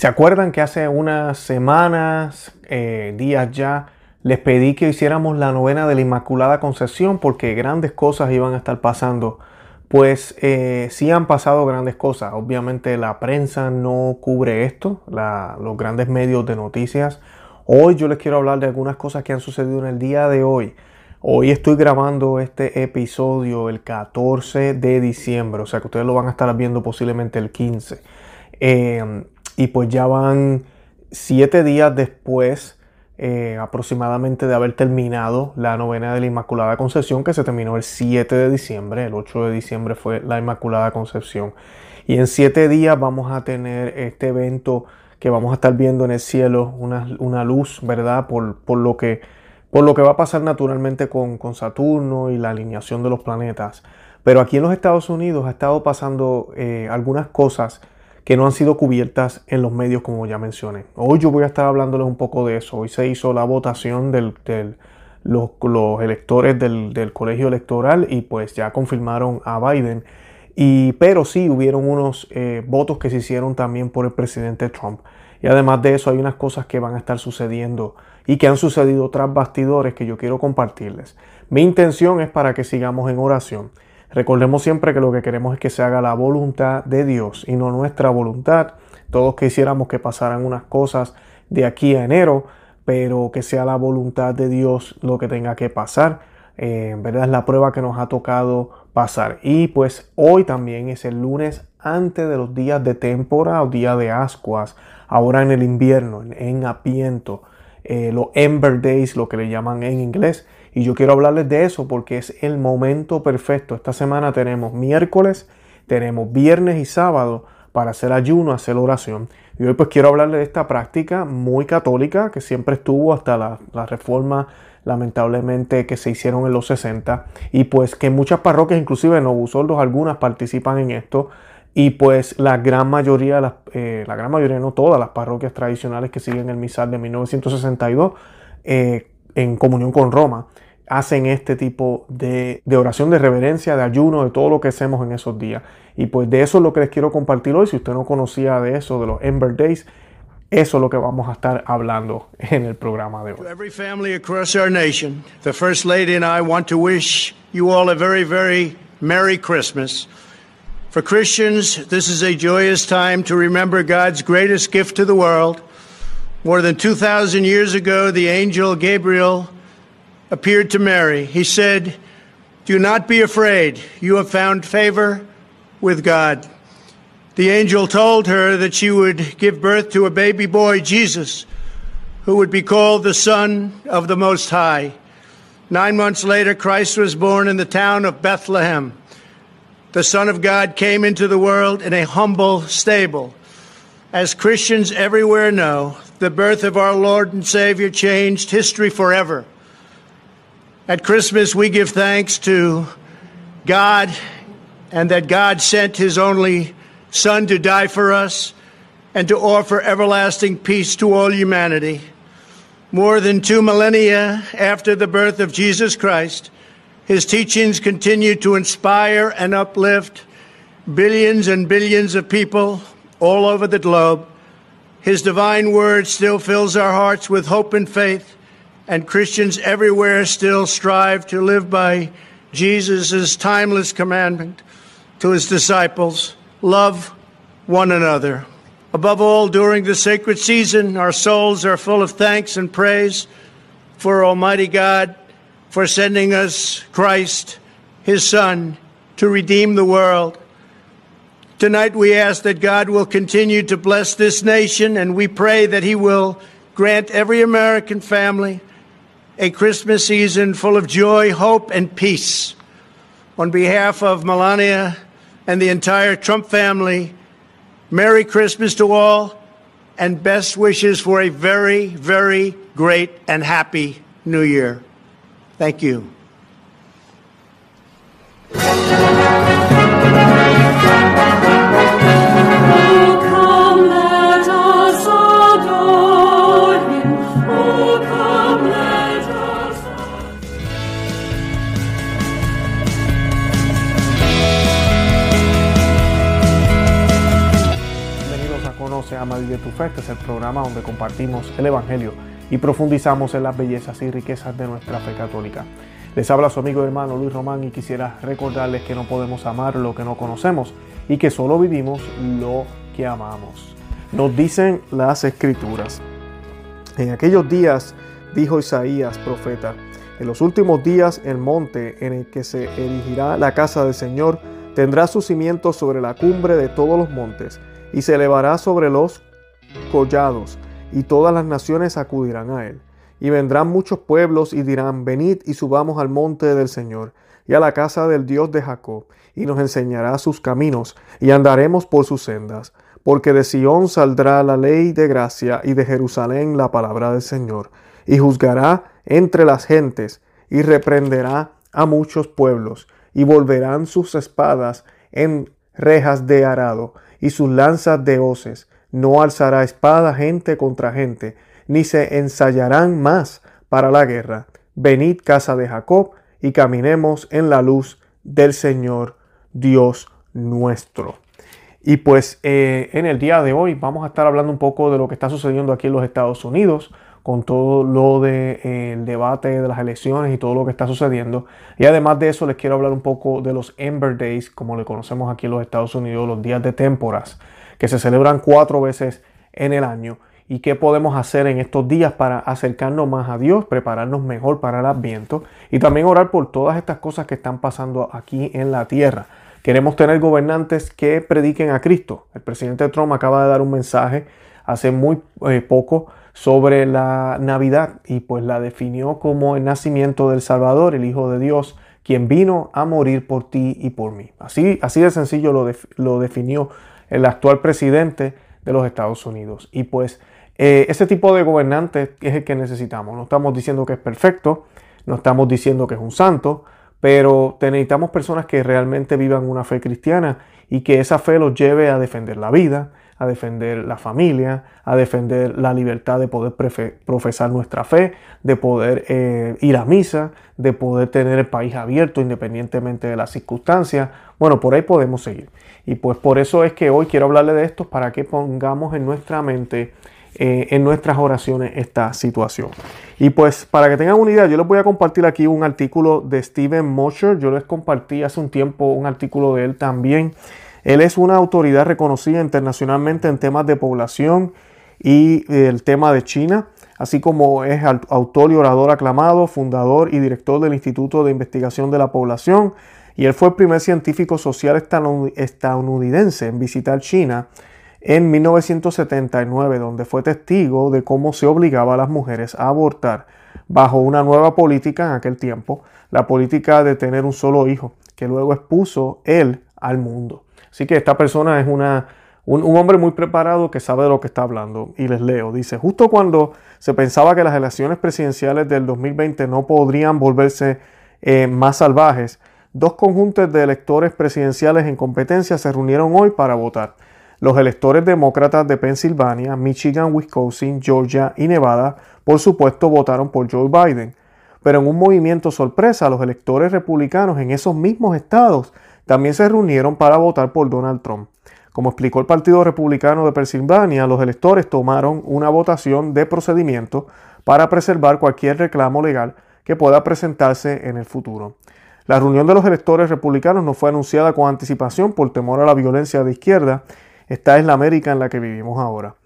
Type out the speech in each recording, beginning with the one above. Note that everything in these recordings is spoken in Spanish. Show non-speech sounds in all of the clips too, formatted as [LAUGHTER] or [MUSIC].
¿Se acuerdan que hace unas semanas, eh, días ya, les pedí que hiciéramos la novena de la Inmaculada Concepción porque grandes cosas iban a estar pasando? Pues eh, sí han pasado grandes cosas. Obviamente la prensa no cubre esto, los grandes medios de noticias. Hoy yo les quiero hablar de algunas cosas que han sucedido en el día de hoy. Hoy estoy grabando este episodio el 14 de diciembre, o sea que ustedes lo van a estar viendo posiblemente el 15. Eh, y pues ya van siete días después eh, aproximadamente de haber terminado la novena de la Inmaculada Concepción que se terminó el 7 de diciembre, el 8 de diciembre fue la Inmaculada Concepción. Y en siete días vamos a tener este evento que vamos a estar viendo en el cielo, una, luz, ¿verdad? Por, lo que, por lo que va a pasar naturalmente con, con Saturno y la alineación de los planetas. Pero aquí en los Estados Unidos ha estado pasando eh, algunas cosas que no han sido cubiertas en los medios como ya mencioné. Hoy yo voy a estar hablándoles un poco de eso. Hoy se hizo la votación de los, electores del, colegio electoral y pues ya confirmaron a Biden. Y, pero sí hubieron unos eh, votos que se hicieron también por el presidente Trump. Y además de eso hay unas cosas que van a estar sucediendo y que han sucedido tras bastidores que yo quiero compartirles. Mi intención es para que sigamos en oración Recordemos siempre que lo que queremos es que se haga la voluntad de Dios y no nuestra voluntad. Todos quisiéramos que pasaran unas cosas de aquí a enero, pero que sea la voluntad de Dios lo que tenga que pasar. Eh, ¿verdad? Es la prueba que nos ha tocado pasar. Y pues hoy también es el lunes antes de los días de temporada o día de ascuas, ahora en el invierno, en, apiento, eh, los Ember Days, lo que le llaman en inglés. Y yo quiero hablarles de eso porque es el momento perfecto. Esta semana tenemos miércoles, tenemos viernes y sábado para hacer ayuno, hacer oración. Y hoy pues quiero hablarles de esta práctica muy católica que siempre estuvo hasta la, reforma lamentablemente que se hicieron en los 60 y pues que muchas parroquias, inclusive en Obusoldos algunas participan en esto y pues la gran mayoría, eh, la gran mayoría, no todas las parroquias tradicionales que siguen el misal de 1962 eh, en comunión con Roma, hacen este tipo de, oración de reverencia, de ayuno, de todo lo que hacemos en esos días. Y pues de eso es lo que les quiero compartir hoy. Si usted no conocía de eso, de los Ember Days, eso es lo que vamos a estar hablando en el programa de hoy. every family across our nation, the First Lady and I want to wish you all a very, very Merry Christmas. For Christians, this is a joyous time to remember God's greatest gift to the world. More than 2,000 years ago, the angel Gabriel appeared to Mary. He said, Do not be afraid. You have found favor with God. The angel told her that she would give birth to a baby boy, Jesus, who would be called the Son of the Most High. Nine months later, Christ was born in the town of Bethlehem. The Son of God came into the world in a humble stable. As Christians everywhere know, the birth of our Lord and Savior changed history forever. At Christmas, we give thanks to God and that God sent his only Son to die for us and to offer everlasting peace to all humanity. More than two millennia after the birth of Jesus Christ, his teachings continue to inspire and uplift billions and billions of people all over the globe. His divine word still fills our hearts with hope and faith and Christians everywhere still strive to live by Jesus' timeless commandment to his disciples love one another. Above all, during the sacred season, our souls are full of thanks and praise for Almighty God for sending us Christ, his Son, to redeem the world. Tonight we ask that God will continue to bless this nation, and we pray that he will grant every American family a Christmas season full of joy, hope, and peace. On behalf of Melania and the entire Trump family, Merry Christmas to all and best wishes for a very, very great and happy New Year. Thank you. Este es el programa donde compartimos el Evangelio y profundizamos en las bellezas y riquezas de nuestra fe católica. Les habla su amigo y hermano Luis Román y quisiera recordarles que no podemos amar lo que no conocemos y que solo vivimos lo que amamos. Nos dicen las escrituras. En aquellos días, dijo Isaías, profeta, en los últimos días el monte en el que se erigirá la casa del Señor tendrá sus cimientos sobre la cumbre de todos los montes y se elevará sobre los collados y todas las naciones acudirán a él. Y vendrán muchos pueblos y dirán, venid y subamos al monte del Señor y a la casa del Dios de Jacob, y nos enseñará sus caminos, y andaremos por sus sendas. Porque de Sión saldrá la ley de gracia, y de Jerusalén la palabra del Señor, y juzgará entre las gentes, y reprenderá a muchos pueblos, y volverán sus espadas en rejas de arado, y sus lanzas de hoces. No alzará espada gente contra gente, ni se ensayarán más para la guerra. Venid casa de Jacob, y caminemos en la luz del Señor Dios nuestro. Y pues eh, en el día de hoy vamos a estar hablando un poco de lo que está sucediendo aquí en los Estados Unidos, con todo lo del de, debate de las elecciones y todo lo que está sucediendo. Y además de eso les quiero hablar un poco de los Ember Days, como le conocemos aquí en los Estados Unidos, los días de témporas, que se celebran cuatro veces en el año y qué podemos hacer en estos días para acercarnos más a Dios, prepararnos mejor para el adviento y también orar por todas estas cosas que están pasando aquí en la tierra. Queremos tener gobernantes que prediquen a Cristo. El presidente Trump acaba de dar un mensaje hace muy eh, poco sobre la Navidad y pues la definió como el nacimiento del Salvador, el Hijo de Dios, quien vino a morir por ti y por mí. Así, así de sencillo lo, lo definió el actual presidente de los Estados Unidos. Y pues eh, ese tipo de gobernante es el que necesitamos. No estamos diciendo que es perfecto, no estamos diciendo que es un santo, pero necesitamos personas que realmente vivan una fe cristiana y que esa fe los lleve a defender la vida, a defender la familia, a defender la libertad de poder profesar nuestra fe, de poder eh, ir a misa, de poder tener el país abierto independientemente de las circunstancias. Bueno, por ahí podemos seguir. Y pues por eso es que hoy quiero hablarle de esto para que pongamos en nuestra mente eh, en nuestras oraciones esta situación. Y pues para que tengan una idea, yo les voy a compartir aquí un artículo de Steven Mosher. Yo les compartí hace un tiempo un artículo de él también. Él es una autoridad reconocida internacionalmente en temas de población y el tema de China, así como es autor y orador aclamado, fundador y director del Instituto de Investigación de la Población. Y él fue el primer científico social estadounidense en visitar China en 1979, donde fue testigo de cómo se obligaba a las mujeres a abortar bajo una nueva política en aquel tiempo, la política de tener un solo hijo, que luego expuso él al mundo. Así que esta persona es una, un, hombre muy preparado que sabe de lo que está hablando. Y les leo, dice, justo cuando se pensaba que las elecciones presidenciales del 2020 no podrían volverse eh, más salvajes, dos conjuntos de electores presidenciales en competencia se reunieron hoy para votar. Los electores demócratas de Pensilvania, Michigan, Wisconsin, Georgia y Nevada, por supuesto, votaron por Joe Biden. Pero en un movimiento sorpresa, los electores republicanos en esos mismos estados también se reunieron para votar por Donald Trump. Como explicó el Partido Republicano de Pensilvania, los electores tomaron una votación de procedimiento para preservar cualquier reclamo legal que pueda presentarse en el futuro. La reunión de los electores republicanos no fue anunciada con anticipación por temor a la violencia de izquierda esta es la América en la que vivimos ahora.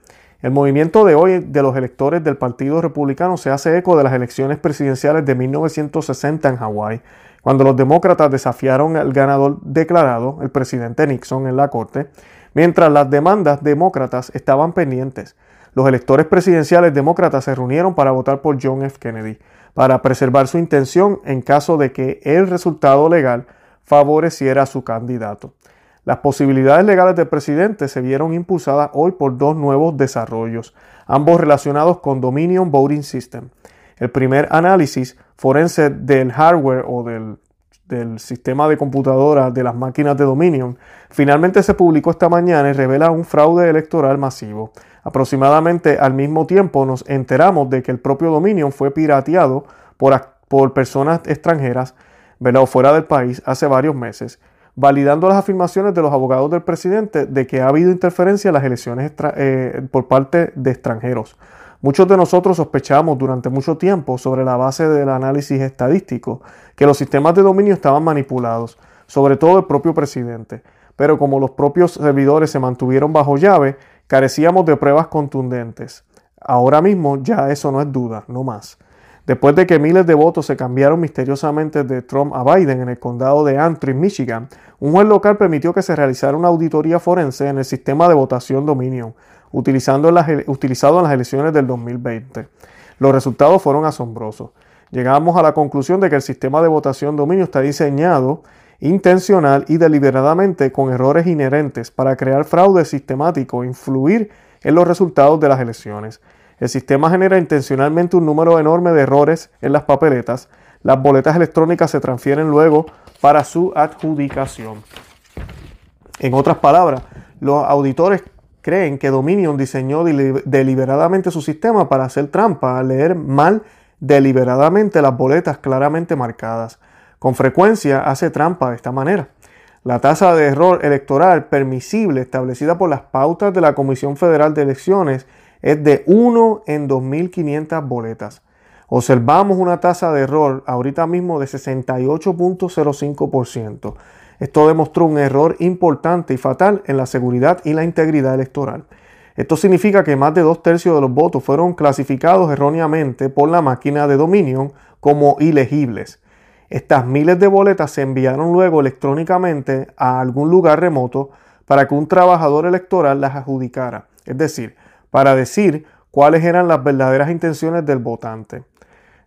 El movimiento de hoy de los electores del Partido Republicano se hace eco de las elecciones presidenciales de 1960 en Hawái, cuando los demócratas desafiaron al ganador declarado, el presidente Nixon, en la corte, mientras las demandas demócratas estaban pendientes. Los electores presidenciales demócratas se reunieron para votar por John F. Kennedy, para preservar su intención en caso de que el resultado legal favoreciera a su candidato. Las posibilidades legales del presidente se vieron impulsadas hoy por dos nuevos desarrollos, ambos relacionados con Dominion Voting System. El primer análisis forense del hardware o del, sistema de computadora de las máquinas de Dominion finalmente se publicó esta mañana y revela un fraude electoral masivo. Aproximadamente al mismo tiempo nos enteramos de que el propio Dominion fue pirateado por, por personas extranjeras, fuera del país hace varios meses validando las afirmaciones de los abogados del presidente de que ha habido interferencia en las elecciones eh, por parte de extranjeros. Muchos de nosotros sospechamos durante mucho tiempo sobre la base del análisis estadístico que los sistemas de dominio estaban manipulados, sobre todo el propio presidente. Pero como los propios servidores se mantuvieron bajo llave, carecíamos de pruebas contundentes. Ahora mismo ya eso no es duda, no más. Después de que miles de votos se cambiaron misteriosamente de Trump a Biden en el condado de Antrim, Michigan, un juez local permitió que se realizara una auditoría forense en el sistema de votación Dominion, utilizando utilizado en las elecciones del 2020. Los resultados fueron asombrosos. Llegamos a la conclusión de que el sistema de votación Dominion está diseñado intencional y deliberadamente con errores inherentes para crear fraude sistemático e influir en los resultados de las elecciones. El sistema genera intencionalmente un número enorme de errores en las papeletas. Las boletas electrónicas se transfieren luego para su adjudicación. En otras palabras, los auditores creen que Dominion diseñó deliberadamente su sistema para hacer trampa al leer mal deliberadamente las boletas claramente marcadas. Con frecuencia hace trampa de esta manera. La tasa de error electoral permisible establecida por las pautas de la Comisión Federal de Elecciones es de 1 en 2.500 boletas. Observamos una tasa de error ahorita mismo de 68.05%. Esto demostró un error importante y fatal en la seguridad y la integridad electoral. Esto significa que más de dos tercios de los votos fueron clasificados erróneamente por la máquina de Dominion como ilegibles. Estas miles de boletas se enviaron luego electrónicamente a algún lugar remoto para que un trabajador electoral las adjudicara. Es decir, para decir cuáles eran las verdaderas intenciones del votante.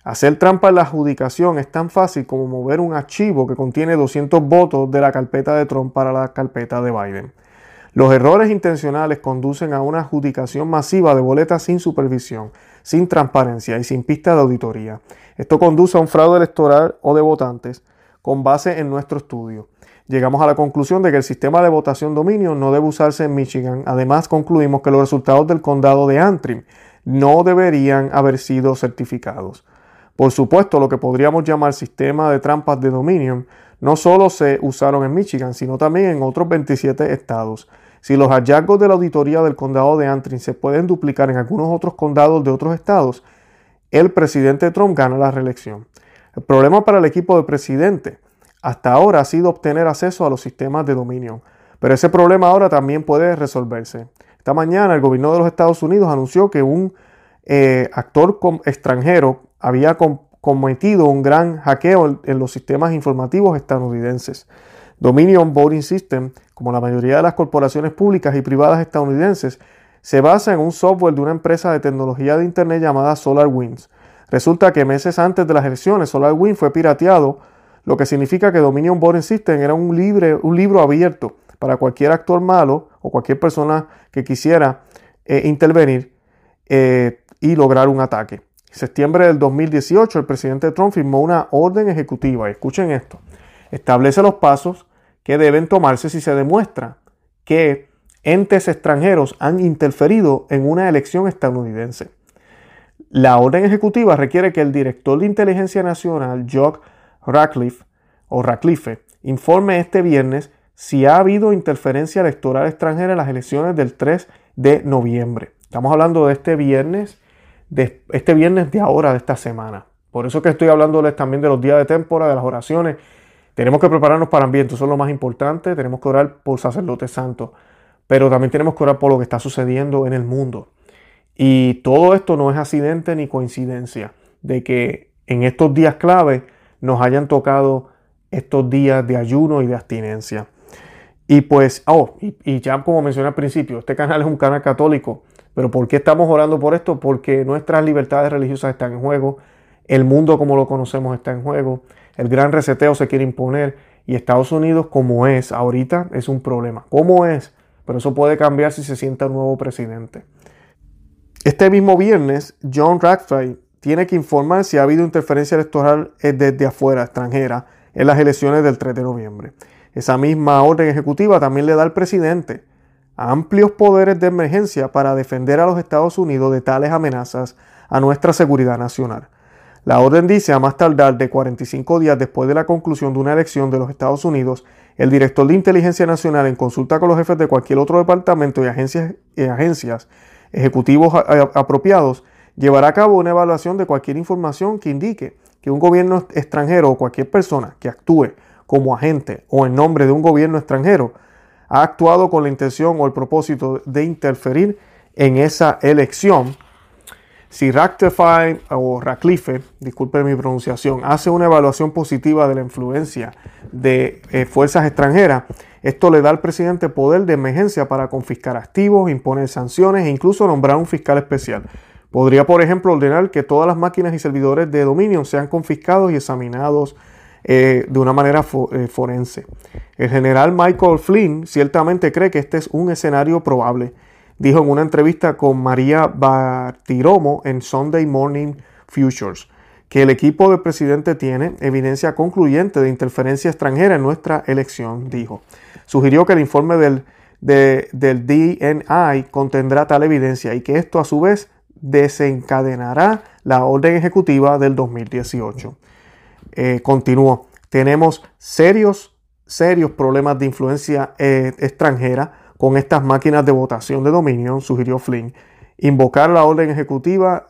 Hacer trampa en la adjudicación es tan fácil como mover un archivo que contiene 200 votos de la carpeta de Trump para la carpeta de Biden. Los errores intencionales conducen a una adjudicación masiva de boletas sin supervisión, sin transparencia y sin pista de auditoría. Esto conduce a un fraude electoral o de votantes con base en nuestro estudio. Llegamos a la conclusión de que el sistema de votación dominio no debe usarse en Michigan. Además, concluimos que los resultados del condado de Antrim no deberían haber sido certificados. Por supuesto, lo que podríamos llamar sistema de trampas de dominio no solo se usaron en Michigan, sino también en otros 27 estados. Si los hallazgos de la auditoría del condado de Antrim se pueden duplicar en algunos otros condados de otros estados, el presidente Trump gana la reelección. El problema para el equipo de presidente hasta ahora ha sido obtener acceso a los sistemas de dominio. Pero ese problema ahora también puede resolverse. Esta mañana el gobierno de los Estados Unidos anunció que un eh, actor extranjero había cometido un gran hackeo en los sistemas informativos estadounidenses. Dominion Voting System, como la mayoría de las corporaciones públicas y privadas estadounidenses, se basa en un software de una empresa de tecnología de Internet llamada SolarWinds. Resulta que meses antes de las elecciones, SolarWinds fue pirateado lo que significa que Dominion Voting System era un, libre, un libro abierto para cualquier actor malo o cualquier persona que quisiera eh, intervenir eh, y lograr un ataque. En septiembre del 2018, el presidente Trump firmó una orden ejecutiva, escuchen esto, establece los pasos que deben tomarse si se demuestra que entes extranjeros han interferido en una elección estadounidense. La orden ejecutiva requiere que el director de inteligencia nacional, Jock Radcliffe o Radcliffe informe este viernes si ha habido interferencia electoral extranjera en las elecciones del 3 de noviembre. Estamos hablando de este viernes, de este viernes de ahora, de esta semana. Por eso que estoy hablándoles también de los días de temporada, de las oraciones. Tenemos que prepararnos para ambiente, eso es lo más importante. Tenemos que orar por sacerdotes santos, pero también tenemos que orar por lo que está sucediendo en el mundo. Y todo esto no es accidente ni coincidencia de que en estos días clave nos hayan tocado estos días de ayuno y de abstinencia. Y pues, oh, y, ya como mencioné al principio, este canal es un canal católico, pero ¿por qué estamos orando por esto? Porque nuestras libertades religiosas están en juego, el mundo como lo conocemos está en juego, el gran reseteo se quiere imponer y Estados Unidos como es ahorita es un problema. ¿Cómo es? Pero eso puede cambiar si se sienta un nuevo presidente. Este mismo viernes, John Radcliffe tiene que informar si ha habido interferencia electoral desde afuera, extranjera, en las elecciones del 3 de noviembre. Esa misma orden ejecutiva también le da al presidente amplios poderes de emergencia para defender a los Estados Unidos de tales amenazas a nuestra seguridad nacional. La orden dice a más tardar de 45 días después de la conclusión de una elección de los Estados Unidos, el director de inteligencia nacional en consulta con los jefes de cualquier otro departamento y agencias, agencias ejecutivos apropiados llevará a cabo una evaluación de cualquier información que indique que un gobierno extranjero o cualquier persona que actúe como agente o en nombre de un gobierno extranjero ha actuado con la intención o el propósito de interferir en esa elección si Rectify o Ratcliffe, disculpe mi pronunciación, hace una evaluación positiva de la influencia de eh, fuerzas extranjeras, esto le da al presidente poder de emergencia para confiscar activos, imponer sanciones e incluso nombrar un fiscal especial. Podría, por ejemplo, ordenar que todas las máquinas y servidores de Dominion sean confiscados y examinados eh, de una manera eh, forense. El general Michael Flynn ciertamente cree que este es un escenario probable dijo en una entrevista con María Bartiromo en Sunday Morning Futures que el equipo del presidente tiene evidencia concluyente de interferencia extranjera en nuestra elección, dijo. Sugirió que el informe del, del DNI contendrá tal evidencia y que esto a su vez desencadenará la orden ejecutiva del 2018. Eh, continuó, tenemos serios, serios problemas de influencia eh, extranjera con estas máquinas de votación de dominio, sugirió Flynn. Invocar la orden ejecutiva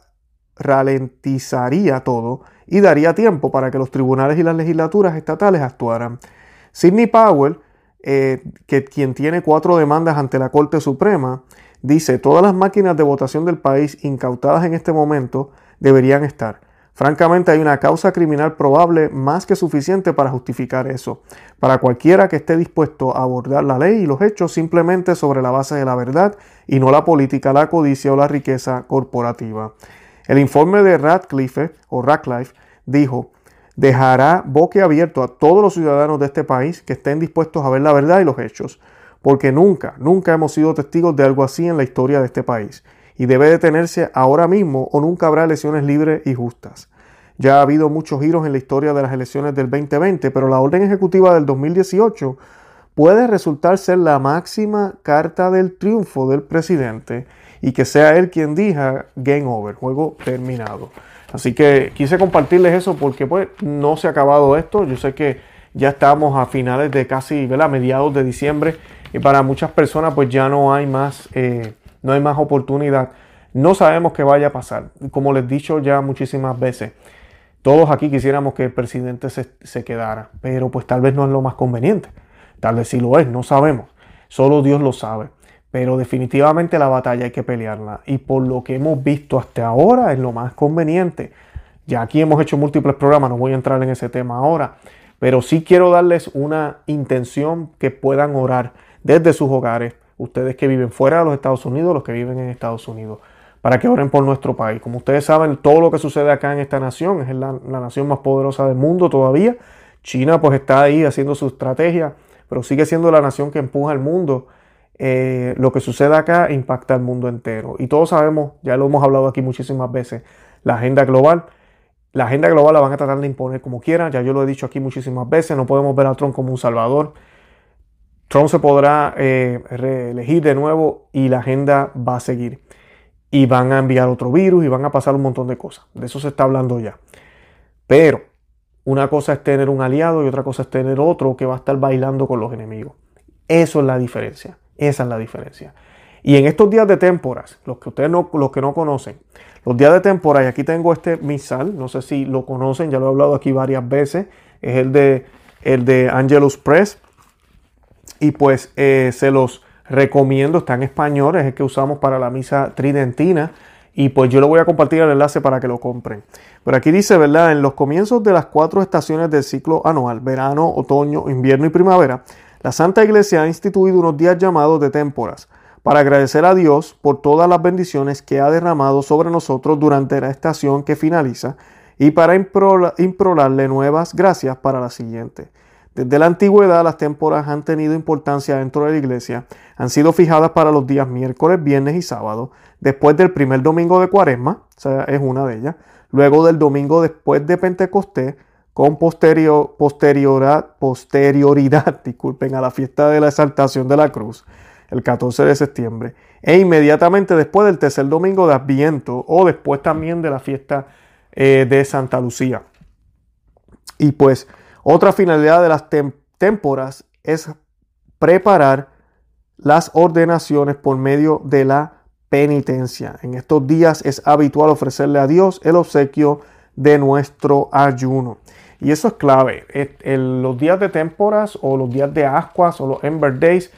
ralentizaría todo y daría tiempo para que los tribunales y las legislaturas estatales actuaran. Sidney Powell, eh, que, quien tiene cuatro demandas ante la Corte Suprema, dice todas las máquinas de votación del país incautadas en este momento deberían estar. Francamente hay una causa criminal probable más que suficiente para justificar eso, para cualquiera que esté dispuesto a abordar la ley y los hechos simplemente sobre la base de la verdad y no la política, la codicia o la riqueza corporativa. El informe de Radcliffe o Radcliffe dijo, dejará boque abierto a todos los ciudadanos de este país que estén dispuestos a ver la verdad y los hechos, porque nunca, nunca hemos sido testigos de algo así en la historia de este país y debe detenerse ahora mismo o nunca habrá elecciones libres y justas. Ya ha habido muchos giros en la historia de las elecciones del 2020, pero la orden ejecutiva del 2018 puede resultar ser la máxima carta del triunfo del presidente y que sea él quien diga game over, juego terminado. Así que quise compartirles eso porque pues no se ha acabado esto. Yo sé que ya estamos a finales de casi, ¿verdad? mediados de diciembre y para muchas personas pues ya no hay más eh, no hay más oportunidad. No sabemos qué vaya a pasar. Como les he dicho ya muchísimas veces, todos aquí quisiéramos que el presidente se, quedara, pero pues tal vez no es lo más conveniente. Tal vez sí lo es, no sabemos. Solo Dios lo sabe. Pero definitivamente la batalla hay que pelearla. Y por lo que hemos visto hasta ahora es lo más conveniente. Ya aquí hemos hecho múltiples programas, no voy a entrar en ese tema ahora. Pero sí quiero darles una intención que puedan orar desde sus hogares ustedes que viven fuera de los Estados Unidos, los que viven en Estados Unidos, para que oren por nuestro país. Como ustedes saben, todo lo que sucede acá en esta nación es la, nación más poderosa del mundo todavía. China pues está ahí haciendo su estrategia, pero sigue siendo la nación que empuja al mundo. Eh, lo que sucede acá impacta al mundo entero. Y todos sabemos, ya lo hemos hablado aquí muchísimas veces, la agenda global. La agenda global la van a tratar de imponer como quieran, ya yo lo he dicho aquí muchísimas veces, no podemos ver a Trump como un salvador. Trump se podrá eh, reelegir de nuevo y la agenda va a seguir. Y van a enviar otro virus y van a pasar un montón de cosas. De eso se está hablando ya. Pero una cosa es tener un aliado y otra cosa es tener otro que va a estar bailando con los enemigos. Eso es la diferencia. Esa es la diferencia. Y en estos días de temporas, los que ustedes no, los que no conocen, los días de temporada, y aquí tengo este misal, no sé si lo conocen, ya lo he hablado aquí varias veces, es el de, el de Angelus Press y pues eh, se los recomiendo, está en español, es el que usamos para la misa tridentina y pues yo le voy a compartir el enlace para que lo compren. Pero aquí dice, ¿verdad? En los comienzos de las cuatro estaciones del ciclo anual, verano, otoño, invierno y primavera, la Santa Iglesia ha instituido unos días llamados de témporas para agradecer a Dios por todas las bendiciones que ha derramado sobre nosotros durante la estación que finaliza y para improrarle nuevas gracias para la siguiente. Desde la antigüedad las temporadas han tenido importancia dentro de la iglesia, han sido fijadas para los días miércoles, viernes y sábado, después del primer domingo de cuaresma, o sea, es una de ellas, luego del domingo después de Pentecostés, con posterior, posterioridad, [LAUGHS] disculpen, a la fiesta de la exaltación de la cruz, el 14 de septiembre, e inmediatamente después del tercer domingo de Adviento o después también de la fiesta eh, de Santa Lucía. Y pues otra finalidad de las témporas es preparar las ordenaciones por medio de la penitencia. En estos días es habitual ofrecerle a Dios el obsequio de nuestro ayuno. Y eso es clave. los días de temporas o los días de ascuas o los Ember Days,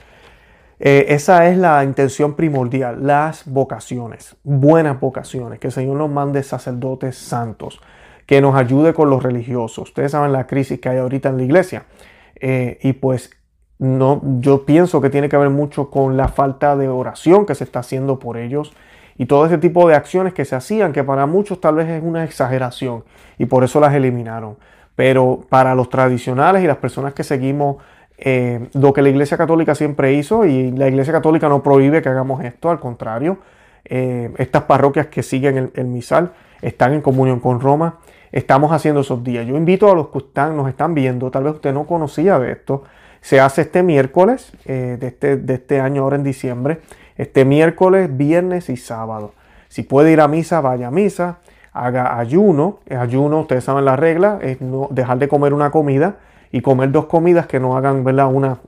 eh, esa es la intención primordial, las vocaciones, buenas vocaciones, que el Señor nos mande sacerdotes santos, que nos ayude con los religiosos. Ustedes saben la crisis que hay ahorita en la iglesia. Eh, y pues no, yo pienso que tiene que ver mucho con la falta de oración que se está haciendo por ellos y todo ese tipo de acciones que se hacían, que para muchos tal vez es una exageración y por eso las eliminaron. Pero para los tradicionales y las personas que seguimos eh, lo que la Iglesia Católica siempre hizo, y la Iglesia Católica no prohíbe que hagamos esto, al contrario, eh, estas parroquias que siguen el, el, misal están en comunión con Roma, estamos haciendo esos días. Yo invito a los que están, nos están viendo, tal vez usted no conocía de esto, se hace este miércoles eh, de, este, de este año ahora en diciembre, este miércoles, viernes y sábado. Si puede ir a misa, vaya a misa, haga ayuno. Ayuno, ustedes saben la regla, es no dejar de comer una comida y comer dos comidas que no hagan ¿verdad? Una,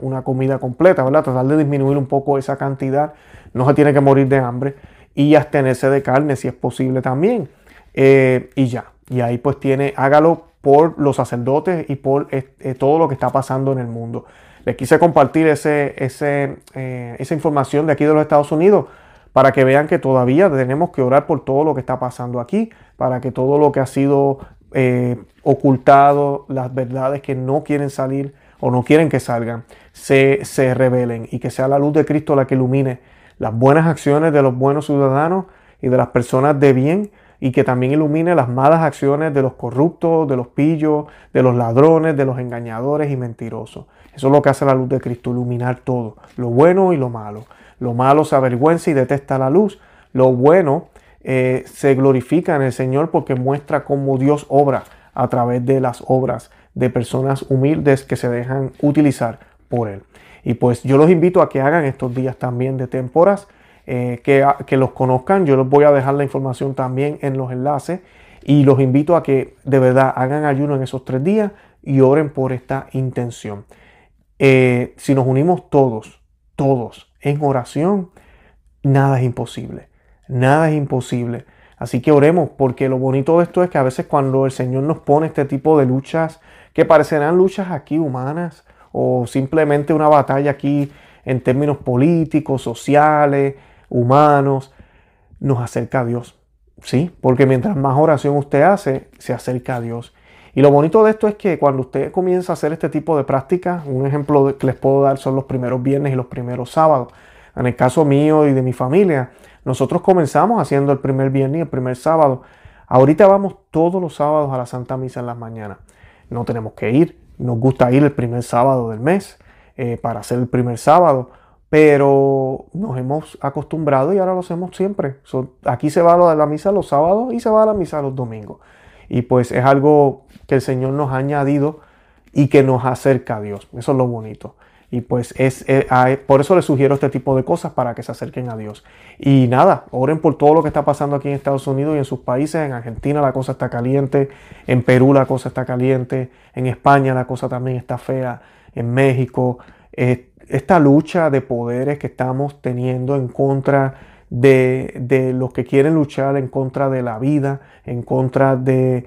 una, comida completa, ¿verdad? tratar de disminuir un poco esa cantidad. No se tiene que morir de hambre y abstenerse de carne si es posible también. Eh, y ya, y ahí pues tiene, hágalo por los sacerdotes y por eh, todo lo que está pasando en el mundo. Les quise compartir ese, eh, esa información de aquí de los Estados Unidos para que vean que todavía tenemos que orar por todo lo que está pasando aquí, para que todo lo que ha sido eh, ocultado, las verdades que no quieren salir o no quieren que salgan, se, se revelen y que sea la luz de Cristo la que ilumine las buenas acciones de los buenos ciudadanos y de las personas de bien y que también ilumine las malas acciones de los corruptos, de los pillos, de los ladrones, de los engañadores y mentirosos. Eso es lo que hace la luz de Cristo, iluminar todo, lo bueno y lo malo. Lo malo se avergüenza y detesta la luz. Lo bueno eh, se glorifica en el Señor porque muestra cómo Dios obra a través de las obras de personas humildes que se dejan utilizar por Él. Y pues yo los invito a que hagan estos días también de temporas eh, que, los conozcan. Yo les voy a dejar la información también en los enlaces y los invito a que de verdad hagan ayuno en esos tres días y oren por esta intención. Eh, si nos unimos todos, todos en oración, nada es imposible. Nada es imposible. Así que oremos, porque lo bonito de esto es que a veces cuando el Señor nos pone este tipo de luchas, que parecerán luchas aquí humanas o simplemente una batalla aquí en términos políticos, sociales, humanos, nos acerca a Dios. ¿Sí? Porque mientras más oración usted hace, se acerca a Dios. Y lo bonito de esto es que cuando usted comienza a hacer este tipo de prácticas, un ejemplo que les puedo dar son los primeros viernes y los primeros sábados. En el caso mío y de mi familia, nosotros comenzamos haciendo el primer viernes y el primer sábado. Ahorita vamos todos los sábados a la Santa Misa en las mañanas. No tenemos que ir, nos gusta ir el primer sábado del mes eh, para hacer el primer sábado pero nos hemos acostumbrado y ahora lo hacemos siempre. aquí se va a la misa los sábados y se va a la misa los domingos. Y pues es algo que el Señor nos ha añadido y que nos acerca a Dios. Eso es lo bonito. Y pues es, por eso les sugiero este tipo de cosas para que se acerquen a Dios. Y nada, oren por todo lo que está pasando aquí en Estados Unidos y en sus países. En Argentina la cosa está caliente, en Perú la cosa está caliente, en España la cosa también está fea, en México. Eh, esta lucha de poderes que estamos teniendo en contra de, los que quieren luchar en contra de la vida, en contra de,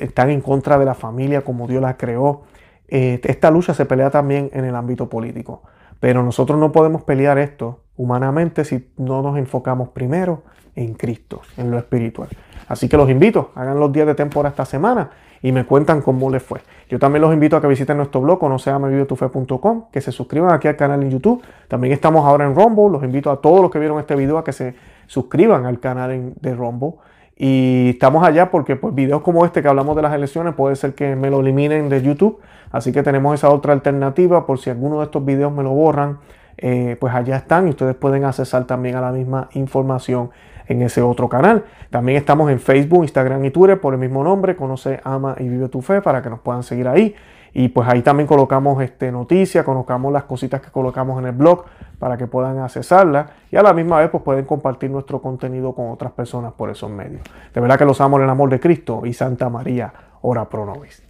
están en contra de la familia como Dios la creó. Eh, esta lucha se pelea también en el ámbito político. Pero nosotros no podemos pelear esto humanamente si no nos enfocamos primero en Cristo, en lo espiritual. Así que los invito, hagan los días de temporada esta semana y me cuentan cómo les fue. Yo también los invito a que visiten nuestro blog, conoceamevivetufe.com, que se suscriban aquí al canal en YouTube. También estamos ahora en Rumble. Los invito a todos los que vieron este video a que se suscriban al canal de Rumble. Y estamos allá porque pues, videos como este que hablamos de las elecciones puede ser que me lo eliminen de YouTube. Así que tenemos esa otra alternativa por si alguno de estos videos me lo borran. Eh, pues allá están y ustedes pueden accesar también a la misma información en ese otro canal. También estamos en Facebook, Instagram y Twitter por el mismo nombre, Conoce, Ama y Vive tu Fe para que nos puedan seguir ahí. Y pues ahí también colocamos este, noticias, colocamos las cositas que colocamos en el blog para que puedan accesarlas y a la misma vez pues pueden compartir nuestro contenido con otras personas por esos medios. De verdad que los amo en el amor de Cristo y Santa María, ora pro nobis.